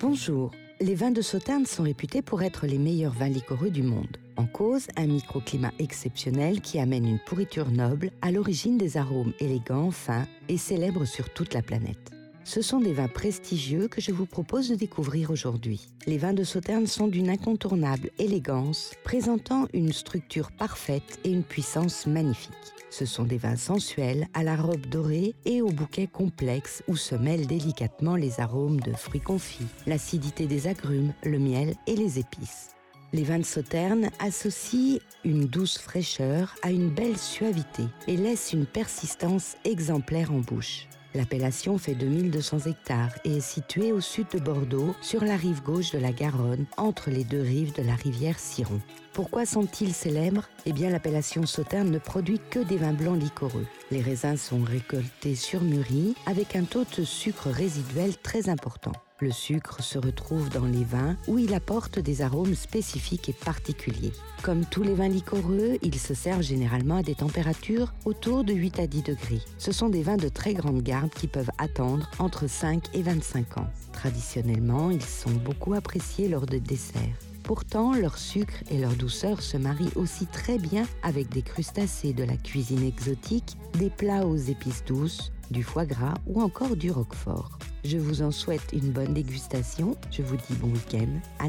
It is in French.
Bonjour. Les vins de Sauternes sont réputés pour être les meilleurs vins liquoreux du monde. En cause, un microclimat exceptionnel qui amène une pourriture noble à l'origine des arômes élégants, fins et célèbres sur toute la planète. Ce sont des vins prestigieux que je vous propose de découvrir aujourd'hui. Les vins de Sauternes sont d'une incontournable élégance, présentant une structure parfaite et une puissance magnifique. Ce sont des vins sensuels, à la robe dorée et au bouquet complexe où se mêlent délicatement les arômes de fruits confits, l'acidité des agrumes, le miel et les épices. Les vins de Sauternes associent une douce fraîcheur à une belle suavité et laissent une persistance exemplaire en bouche. L'appellation fait 2200 hectares et est située au sud de Bordeaux, sur la rive gauche de la Garonne, entre les deux rives de la rivière Ciron. Pourquoi sont-ils célèbres? Eh bien, l'appellation Sauternes ne produit que des vins blancs liquoreux. Les raisins sont récoltés sur mûris avec un taux de sucre résiduel très important. Le sucre se retrouve dans les vins où il apporte des arômes spécifiques et particuliers. Comme tous les vins liquoreux, ils se servent généralement à des températures autour de 8 à 10 degrés. Ce sont des vins de très grande garde qui peuvent attendre entre 5 et 25 ans. Traditionnellement, ils sont beaucoup appréciés lors de desserts. Pourtant, leur sucre et leur douceur se marient aussi très bien avec des crustacés de la cuisine exotique, des plats aux épices douces, du foie gras ou encore du roquefort. Je vous en souhaite une bonne dégustation. Je vous dis bon week-end. À.